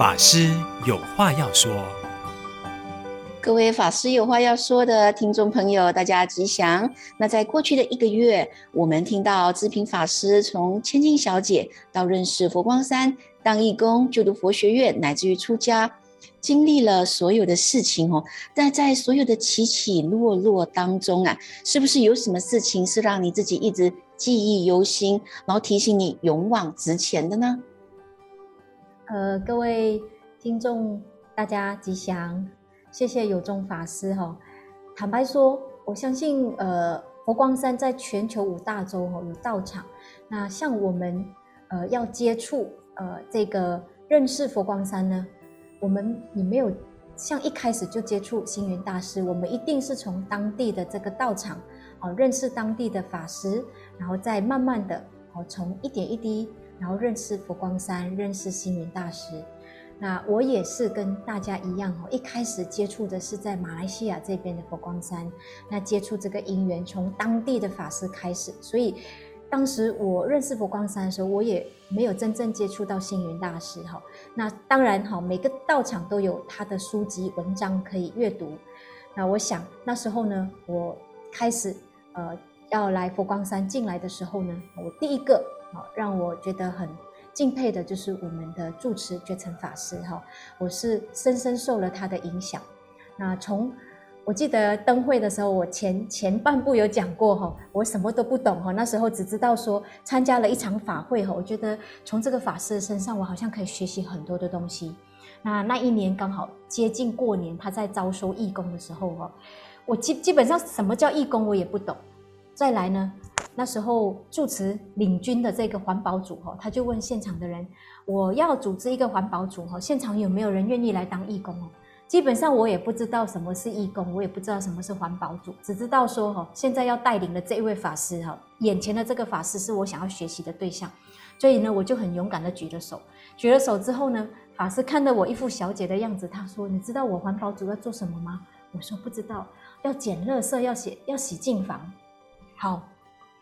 法师有话要说，各位法师有话要说的听众朋友，大家吉祥。那在过去的一个月，我们听到志平法师从千金小姐到认识佛光山、当义工、就读佛学院，乃至于出家，经历了所有的事情哦。但在所有的起起落落当中啊，是不是有什么事情是让你自己一直记忆犹新，然后提醒你勇往直前的呢？呃，各位听众，大家吉祥，谢谢有宗法师哈。坦白说，我相信呃，佛光山在全球五大洲哈有道场。那像我们呃要接触呃这个认识佛光山呢，我们你没有像一开始就接触星云大师，我们一定是从当地的这个道场哦认识当地的法师，然后再慢慢的哦从一点一滴。然后认识佛光山，认识星云大师。那我也是跟大家一样哦，一开始接触的是在马来西亚这边的佛光山。那接触这个因缘从当地的法师开始，所以当时我认识佛光山的时候，我也没有真正接触到星云大师哈。那当然哈，每个道场都有他的书籍文章可以阅读。那我想那时候呢，我开始呃要来佛光山进来的时候呢，我第一个。好，让我觉得很敬佩的就是我们的住持觉诚法师哈，我是深深受了他的影响。那从我记得灯会的时候，我前前半部有讲过哈，我什么都不懂哈，那时候只知道说参加了一场法会哈，我觉得从这个法师的身上，我好像可以学习很多的东西。那那一年刚好接近过年，他在招收义工的时候哈，我基基本上什么叫义工我也不懂。再来呢？那时候住持领军的这个环保组哈，他就问现场的人：“我要组织一个环保组哈，现场有没有人愿意来当义工哦？”基本上我也不知道什么是义工，我也不知道什么是环保组，只知道说哈，现在要带领的这一位法师哈，眼前的这个法师是我想要学习的对象，所以呢，我就很勇敢的举了手。举了手之后呢，法师看到我一副小姐的样子，他说：“你知道我环保组要做什么吗？”我说：“不知道，要捡垃圾，要洗，要洗净房。”好。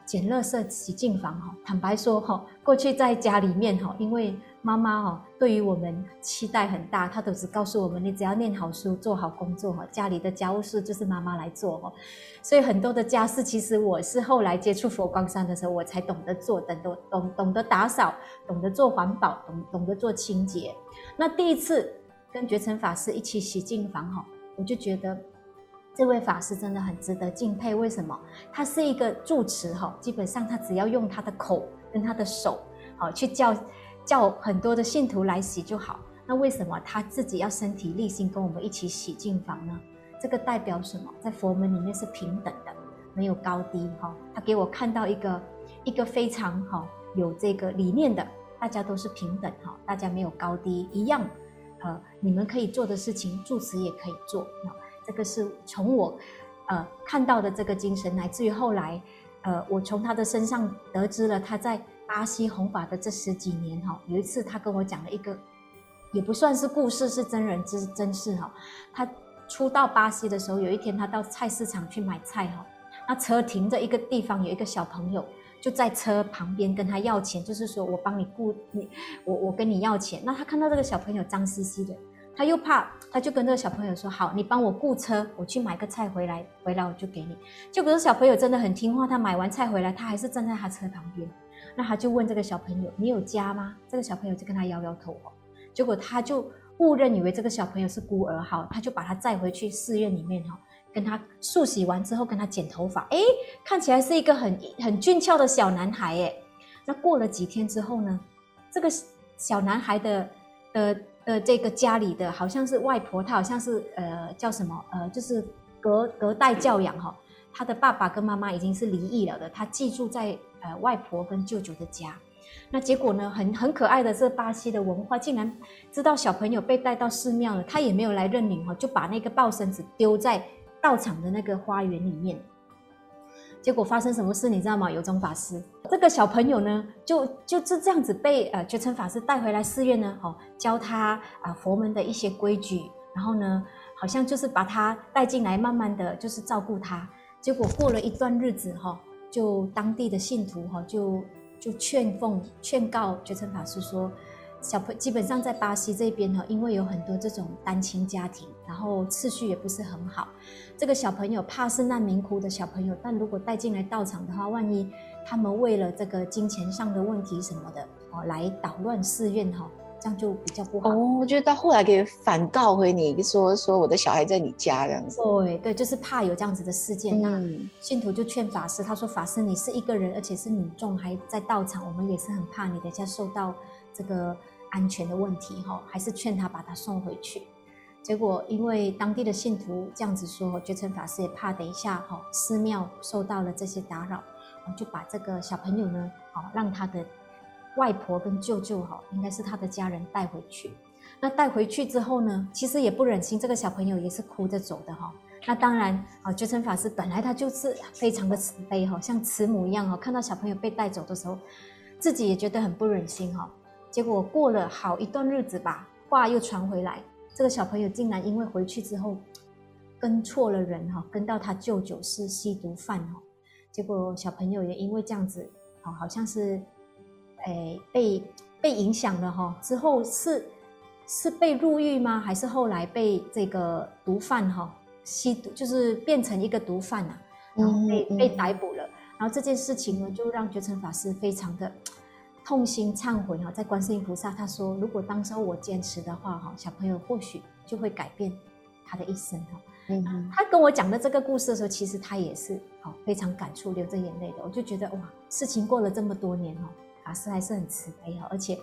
捡垃圾、洗净房哈，坦白说哈，过去在家里面哈，因为妈妈哈对于我们期待很大，她都是告诉我们，你只要念好书、做好工作哈，家里的家务事就是妈妈来做哈。所以很多的家事，其实我是后来接触佛光山的时候，我才懂得做，懂得懂懂得打扫，懂得做环保，懂懂得做清洁。那第一次跟觉诚法师一起洗净房哈，我就觉得。这位法师真的很值得敬佩。为什么？他是一个住持哈，基本上他只要用他的口跟他的手，好去叫叫很多的信徒来洗就好。那为什么他自己要身体力行跟我们一起洗净房呢？这个代表什么？在佛门里面是平等的，没有高低哈。他给我看到一个一个非常好有这个理念的，大家都是平等哈，大家没有高低一样。呃，你们可以做的事情，住持也可以做。这个是从我，呃看到的这个精神，乃至于后来，呃，我从他的身上得知了他在巴西弘法的这十几年哈，有一次他跟我讲了一个，也不算是故事，是真人之真事哈。他初到巴西的时候，有一天他到菜市场去买菜哈，那车停在一个地方，有一个小朋友就在车旁边跟他要钱，就是说我帮你雇你，我我跟你要钱。那他看到这个小朋友脏兮兮的。他又怕，他就跟这个小朋友说：“好，你帮我雇车，我去买个菜回来，回来我就给你。”结果这小朋友真的很听话，他买完菜回来，他还是站在他车旁边。那他就问这个小朋友：“你有家吗？”这个小朋友就跟他摇摇头哦。结果他就误认以为这个小朋友是孤儿，好，他就把他载回去寺院里面哈，跟他漱洗完之后，跟他剪头发，诶，看起来是一个很很俊俏的小男孩诶。那过了几天之后呢，这个小男孩的的。呃，这个家里的好像是外婆，她好像是呃叫什么呃，就是隔隔代教养哈。他的爸爸跟妈妈已经是离异了的，他寄住在呃外婆跟舅舅的家。那结果呢，很很可爱的是巴西的文化，竟然知道小朋友被带到寺庙了，他也没有来认领哈，就把那个抱孙子丢在道场的那个花园里面。结果发生什么事你知道吗？有宗法师，这个小朋友呢，就就是这样子被呃觉诚法师带回来寺院呢，哦，教他啊、佛门的一些规矩，然后呢，好像就是把他带进来，慢慢的就是照顾他。结果过了一段日子哈，就当地的信徒哈就就劝奉劝告觉诚法师说，小朋基本上在巴西这边哈，因为有很多这种单亲家庭，然后次序也不是很好。这个小朋友怕是难民窟的小朋友，但如果带进来道场的话，万一他们为了这个金钱上的问题什么的哦，来捣乱寺院哈，这样就比较不好。哦，我觉得到后来可以反告回你说说我的小孩在你家这样子。对对，就是怕有这样子的事件。那、嗯、信徒就劝法师，他说：“法师，你是一个人，而且是女众，还在道场，我们也是很怕你等下受到。”这个安全的问题哈，还是劝他把他送回去。结果因为当地的信徒这样子说，觉诚法师也怕等一下哈寺庙受到了这些打扰，就把这个小朋友呢，哦让他的外婆跟舅舅哈，应该是他的家人带回去。那带回去之后呢，其实也不忍心，这个小朋友也是哭着走的哈。那当然啊，觉诚法师本来他就是非常的慈悲哈，像慈母一样哈，看到小朋友被带走的时候，自己也觉得很不忍心哈。结果过了好一段日子吧，话又传回来，这个小朋友竟然因为回去之后跟错了人哈，跟到他舅舅是吸毒犯哈，结果小朋友也因为这样子，哦好像是，诶被被影响了哈，之后是是被入狱吗？还是后来被这个毒贩哈吸毒，就是变成一个毒贩啊，然后被被逮捕了，然后这件事情呢，就让觉成法师非常的。痛心忏悔哈，在观世音菩萨他说，如果当时候我坚持的话哈，小朋友或许就会改变他的一生哈。嗯，他跟我讲的这个故事的时候，其实他也是好非常感触，流着眼泪的。我就觉得哇，事情过了这么多年哈，法师还是很慈悲哈，而且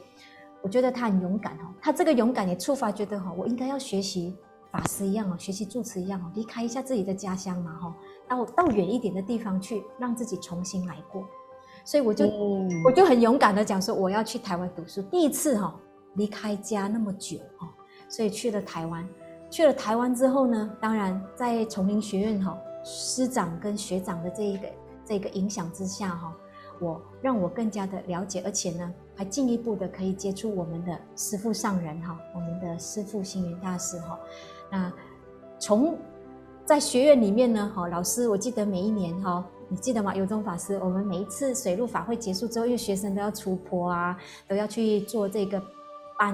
我觉得他很勇敢哈。他这个勇敢也触发觉得哈，我应该要学习法师一样哦，学习住持一样哦，离开一下自己的家乡嘛哈，到到远一点的地方去，让自己重新来过。所以我就、嗯、我就很勇敢的讲说，我要去台湾读书，第一次哈离开家那么久哈，所以去了台湾。去了台湾之后呢，当然在丛林学院哈师长跟学长的这一个这个影响之下哈，我让我更加的了解，而且呢还进一步的可以接触我们的师父上人哈，我们的师父星云大师哈。那从在学院里面呢，哈老师我记得每一年哈。你记得吗？有宗法师，我们每一次水陆法会结束之后，因为学生都要出坡啊，都要去做这个搬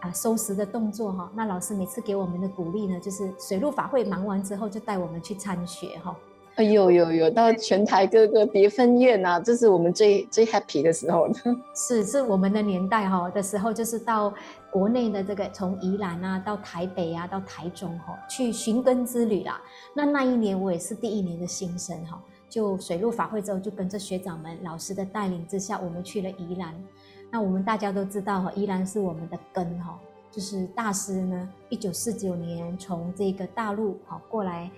啊收拾的动作哈。那老师每次给我们的鼓励呢，就是水陆法会忙完之后，就带我们去参学哈。哎呦呦呦，到全台各个别分院啊，这是我们最最 happy 的时候。是是我们的年代哈的时候，就是到国内的这个从宜兰啊到台北啊到台中哈去寻根之旅啦。那那一年我也是第一年的新生哈。就水陆法会之后，就跟着学长们、老师的带领之下，我们去了宜兰。那我们大家都知道哈，宜兰是我们的根哈，就是大师呢，一九四九年从这个大陆哈过来，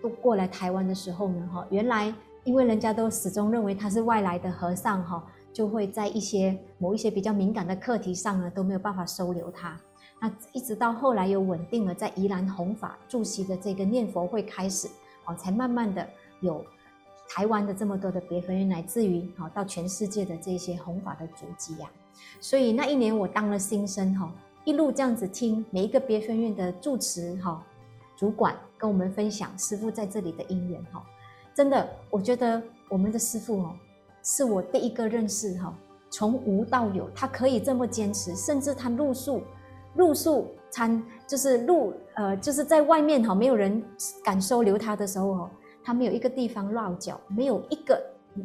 都过来台湾的时候呢哈，原来因为人家都始终认为他是外来的和尚哈，就会在一些某一些比较敏感的课题上呢都没有办法收留他。那一直到后来又稳定了在宜兰弘法驻席的这个念佛会开始，哦，才慢慢的有。台湾的这么多的别分院，来自于好到全世界的这些弘法的足迹呀，所以那一年我当了新生哈，一路这样子听每一个别分院的住持哈主管跟我们分享师父在这里的因缘哈，真的我觉得我们的师父哦，是我第一个认识哈，从无到有，他可以这么坚持，甚至他露宿露宿参就是露呃就是在外面哈，没有人敢收留他的时候哦。他没有一个地方落脚，没有一个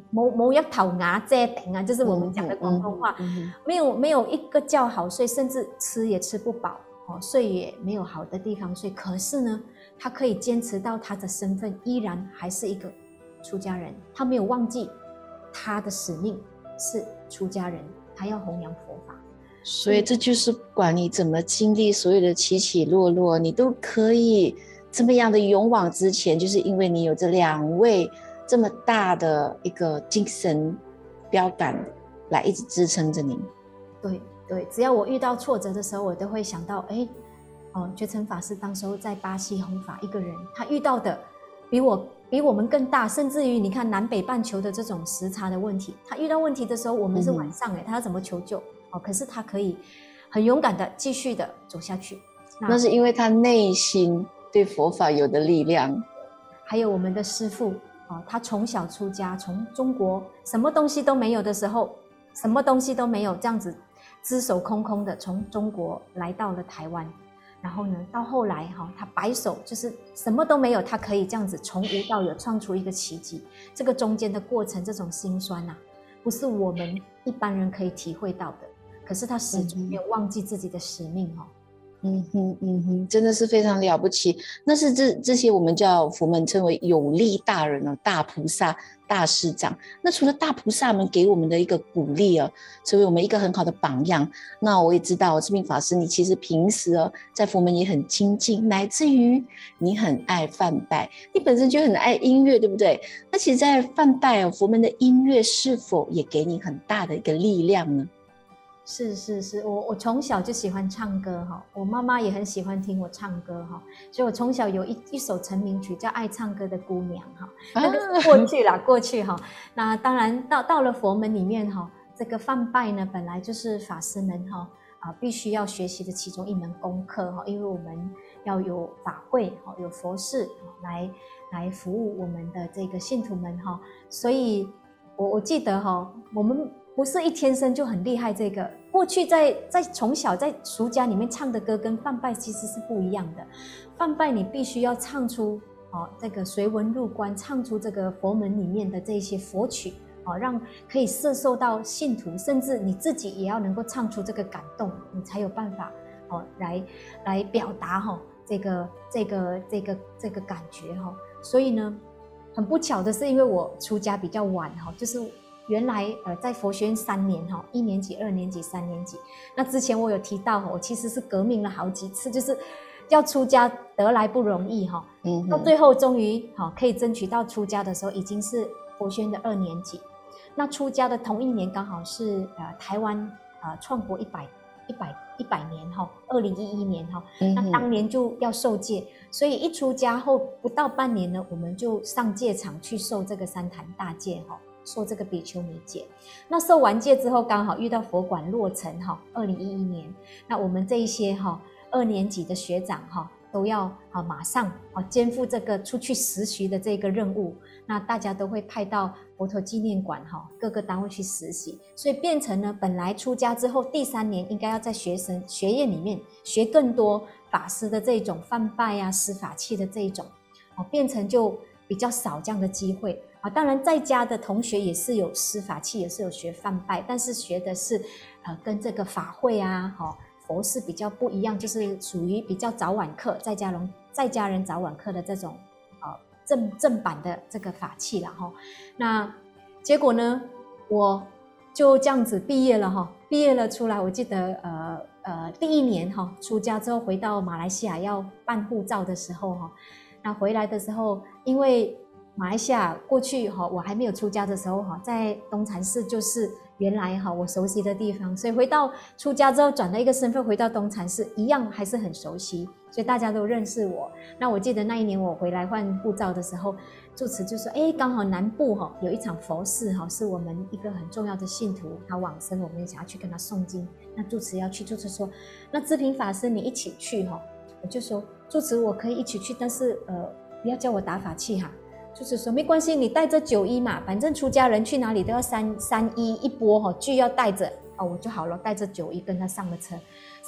某某一头牙遮顶啊，就是我们讲的广东话，嗯嗯嗯、没有没有一个觉好睡，甚至吃也吃不饱，哦，睡也没有好的地方睡。可是呢，他可以坚持到他的身份依然还是一个出家人，他没有忘记他的使命是出家人，他要弘扬佛法。所以这就是不管你怎么经历所有的起起落落，你都可以。这么样的勇往直前，就是因为你有这两位这么大的一个精神标杆来一直支撑着你。对对，只要我遇到挫折的时候，我都会想到，哎，哦，觉诚法师当时候在巴西弘法一个人，他遇到的比我比我们更大，甚至于你看南北半球的这种时差的问题，他遇到问题的时候，我们是晚上哎，他要怎么求救？哦，可是他可以很勇敢的继续的走下去。那，那是因为他内心。对佛法有的力量，还有我们的师父啊，他从小出家，从中国什么东西都没有的时候，什么东西都没有这样子，只手空空的从中国来到了台湾，然后呢，到后来哈，他白手就是什么都没有，他可以这样子从无到有创出一个奇迹。这个中间的过程，这种辛酸呐、啊，不是我们一般人可以体会到的。可是他始终没有忘记自己的使命哦。嗯哼，嗯哼，真的是非常了不起。那是这这些我们叫佛门称为有力大人哦，大菩萨、大师长。那除了大菩萨们给我们的一个鼓励哦，成为我们一个很好的榜样。那我也知道志屏法师，你其实平时哦在佛门也很精进，乃至于你很爱梵呗，你本身就很爱音乐，对不对？那其实，在梵呗哦，佛门的音乐是否也给你很大的一个力量呢？是是是，我我从小就喜欢唱歌哈，我妈妈也很喜欢听我唱歌哈，所以我从小有一一首成名曲叫《爱唱歌的姑娘》哈，那个过去啦，过去哈。那当然到到了佛门里面哈，这个梵呗呢本来就是法师们哈啊必须要学习的其中一门功课哈，因为我们要有法会哈，有佛事来来服务我们的这个信徒们哈，所以我我记得哈，我们。不是一天生就很厉害，这个过去在在从小在俗家里面唱的歌跟梵呗其实是不一样的。梵呗你必须要唱出哦这个随文入观，唱出这个佛门里面的这些佛曲哦，让可以摄受到信徒，甚至你自己也要能够唱出这个感动，你才有办法哦来来表达哈这个这个这个这个感觉哈。所以呢，很不巧的是，因为我出家比较晚哈，就是。原来呃，在佛学院三年哈，一年级、二年级、三年级。那之前我有提到，我其实是革命了好几次，就是要出家得来不容易哈。嗯。到最后终于哈可以争取到出家的时候，已经是佛学院的二年级。那出家的同一年刚好是呃台湾啊创国一百一百一百年哈，二零一一年哈。嗯。那当年就要受戒，所以一出家后不到半年呢，我们就上戒场去受这个三坛大戒哈。受这个比丘尼戒，那受完戒之后，刚好遇到佛馆落成哈，二零一一年，那我们这一些哈二年级的学长哈都要啊马上啊肩负这个出去实习的这个任务，那大家都会派到佛陀纪念馆哈各个单位去实习，所以变成呢本来出家之后第三年应该要在学生学院里面学更多法师的这种梵呗啊施法器的这一种，哦变成就比较少这样的机会。啊，当然在家的同学也是有施法器，也是有学梵拜，但是学的是，呃，跟这个法会啊，哈，佛事比较不一样，就是属于比较早晚课，在家人在家人早晚课的这种，呃，正正版的这个法器了哈。那结果呢，我就这样子毕业了哈，毕业了出来，我记得呃呃第一年哈，出家之后回到马来西亚要办护照的时候哈，那回来的时候因为。马来西亚过去哈，我还没有出家的时候哈，在东禅寺就是原来哈我熟悉的地方，所以回到出家之后转了一个身份回到东禅寺，一样还是很熟悉，所以大家都认识我。那我记得那一年我回来换护照的时候，住持就说：“哎，刚好南部哈有一场佛事哈，是我们一个很重要的信徒他往生，我们想要去跟他诵经。那住持要去，住持说：那智平法师你一起去哈。我就说住持我可以一起去，但是呃不要叫我打法器哈。”就是说没关系，你带着九一嘛，反正出家人去哪里都要三三一一钵哈，具要带着哦，我就好了，带着九一跟他上了车，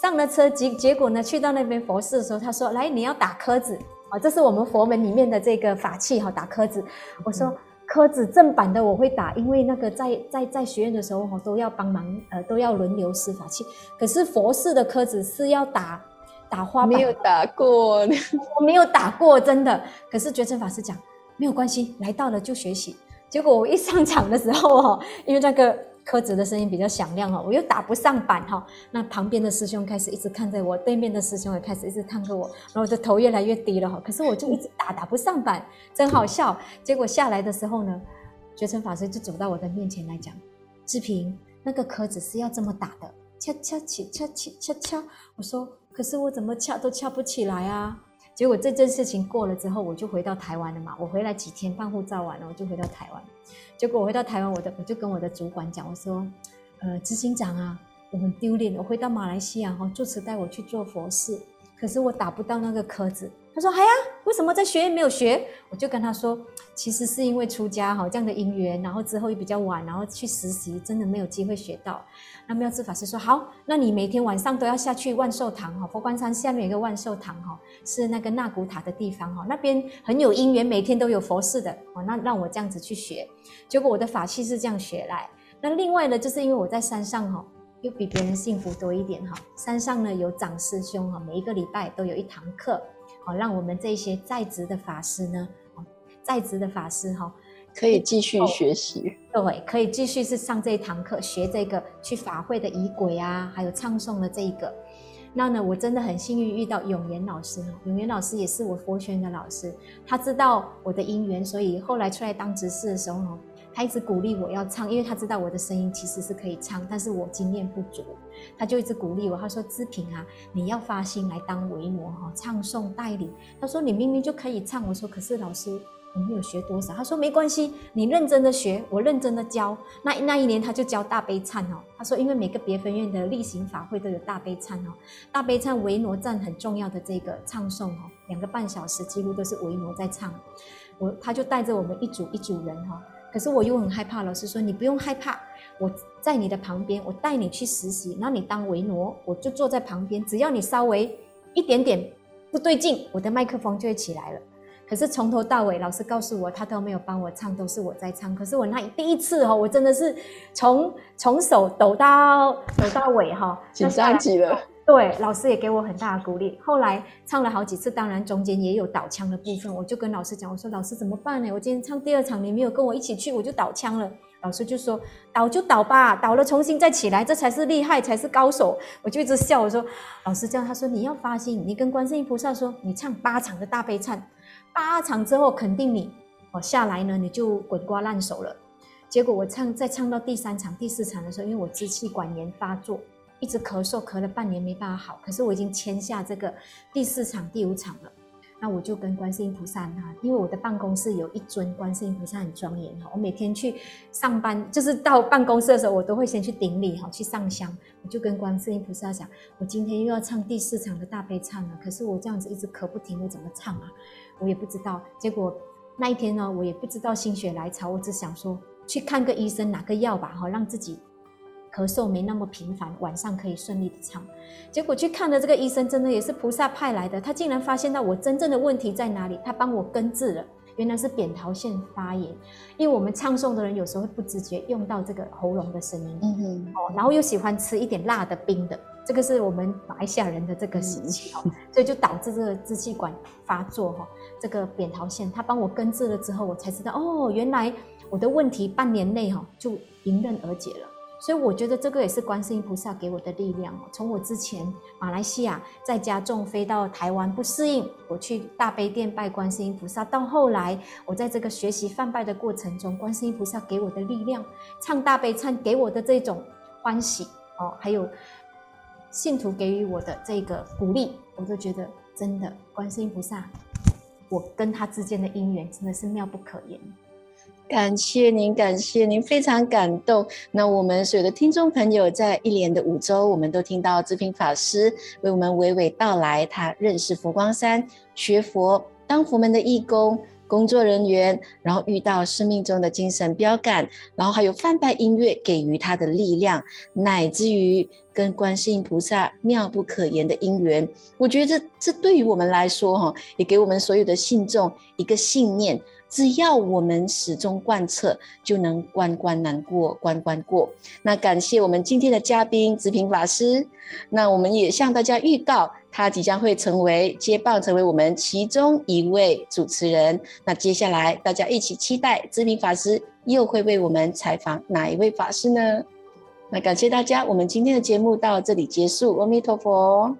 上了车结结果呢，去到那边佛寺的时候，他说来你要打磕子。啊，这是我们佛门里面的这个法器哈，打磕子。我说磕子正版的我会打，因为那个在在在学院的时候哈都要帮忙呃都要轮流施法器，可是佛寺的磕子是要打打花，没有打过，我没有打过真的，可是觉诚法师讲。没有关系，来到了就学习。结果我一上场的时候哈，因为那个蚵子的声音比较响亮哈，我又打不上板哈。那旁边的师兄开始一直看着我，对面的师兄也开始一直看着我，然后我的头越来越低了哈。可是我就一直打，打不上板，真好笑。结果下来的时候呢，觉诚法师就走到我的面前来讲：“志平，那个蚵子是要这么打的，敲敲起，敲起，敲敲。”我说：“可是我怎么敲都敲不起来啊。”结果这件事情过了之后，我就回到台湾了嘛。我回来几天办护照完了，我就回到台湾。结果我回到台湾，我的我就跟我的主管讲，我说：“呃，执行长啊，我很丢脸。我回到马来西亚哈，住持带我去做佛事，可是我打不到那个壳子。”他说：“哎呀，为什么在学院没有学？”我就跟他说：“其实是因为出家哈这样的因缘，然后之后又比较晚，然后去实习，真的没有机会学到。”那妙智法师说：“好，那你每天晚上都要下去万寿堂哈，佛光山下面有一个万寿堂哈，是那个纳古塔的地方哈，那边很有因缘，每天都有佛事的哦。那让我这样子去学，结果我的法器是这样学来。那另外呢，就是因为我在山上哈。”又比别人幸福多一点哈，山上呢有长师兄哈，每一个礼拜都有一堂课，好让我们这些在职的法师呢，在职的法师哈，可以继续学习，对，可以继续是上这一堂课学这个去法会的仪轨啊，还有唱诵的这一个。那呢，我真的很幸运遇到永元老师，永元老师也是我佛学院的老师，他知道我的因缘，所以后来出来当执事的时候他一直鼓励我要唱，因为他知道我的声音其实是可以唱，但是我经验不足，他就一直鼓励我。他说：“姿萍啊，你要发心来当维摩哈，唱诵代理。”他说：“你明明就可以唱。”我说：“可是老师，我没有学多少。”他说：“没关系，你认真的学，我认真的教。”那那一年他就教大悲忏哦。他说：“因为每个别分院的例行法会都有大悲忏哦，大悲忏维摩赞很重要的这个唱诵哦，两个半小时几乎都是维摩在唱。我他就带着我们一组一组人哈。”可是我又很害怕，老师说你不用害怕，我在你的旁边，我带你去实习，然后你当维摩，我就坐在旁边，只要你稍微一点点不对劲，我的麦克风就会起来了。可是从头到尾，老师告诉我，他都没有帮我唱，都是我在唱。可是我那第一次哈，我真的是从从手抖到抖到尾哈，紧张极了。对，老师也给我很大的鼓励。后来唱了好几次，当然中间也有倒腔的部分。我就跟老师讲，我说老师怎么办呢？我今天唱第二场，你没有跟我一起去，我就倒腔了。老师就说倒就倒吧，倒了重新再起来，这才是厉害，才是高手。我就一直笑，我说老师这样，他说你要发心，你跟观世音菩萨说，你唱八场的大悲忏，八场之后肯定你哦下来呢，你就滚瓜烂熟了。结果我唱再唱到第三场、第四场的时候，因为我支气管炎发作。一直咳嗽，咳了半年没办法好。可是我已经签下这个第四场、第五场了。那我就跟观世音菩萨哈，因为我的办公室有一尊观世音菩萨很庄严哈。我每天去上班，就是到办公室的时候，我都会先去顶礼哈，去上香。我就跟观世音菩萨讲，我今天又要唱第四场的大悲忏了。可是我这样子一直咳不停，我怎么唱啊？我也不知道。结果那一天呢，我也不知道心血来潮，我只想说去看个医生，拿个药吧，哈，让自己。咳嗽没那么频繁，晚上可以顺利的唱。结果去看的这个医生，真的也是菩萨派来的。他竟然发现到我真正的问题在哪里，他帮我根治了。原来是扁桃腺发炎。因为我们唱诵的人有时候会不自觉用到这个喉咙的声音，嗯哼，哦，然后又喜欢吃一点辣的、冰的，这个是我们马来西亚人的这个习气哦，所以就导致这个支气管发作哈。这个扁桃腺，他帮我根治了之后，我才知道哦，原来我的问题半年内哈就迎刃而解了。所以我觉得这个也是观世音菩萨给我的力量。从我之前马来西亚在家中飞到台湾不适应，我去大悲殿拜观世音菩萨，到后来我在这个学习泛拜的过程中，观世音菩萨给我的力量，唱大悲忏给我的这种欢喜哦，还有信徒给予我的这个鼓励，我都觉得真的观世音菩萨，我跟他之间的因缘真的是妙不可言。感谢您，感谢您，非常感动。那我们所有的听众朋友，在一连的五周，我们都听到姿萍法师为我们娓娓道来，他认识佛光山、学佛、当佛门的义工、工作人员，然后遇到生命中的精神标杆，然后还有梵呗音乐给予他的力量，乃至于跟观世音菩萨妙不可言的因缘。我觉得这这对于我们来说，哈，也给我们所有的信众一个信念。只要我们始终贯彻，就能关关难过关关过。那感谢我们今天的嘉宾姿萍法师。那我们也向大家预告，他即将会成为接棒，成为我们其中一位主持人。那接下来大家一起期待姿萍法师又会为我们采访哪一位法师呢？那感谢大家，我们今天的节目到这里结束。阿弥陀佛。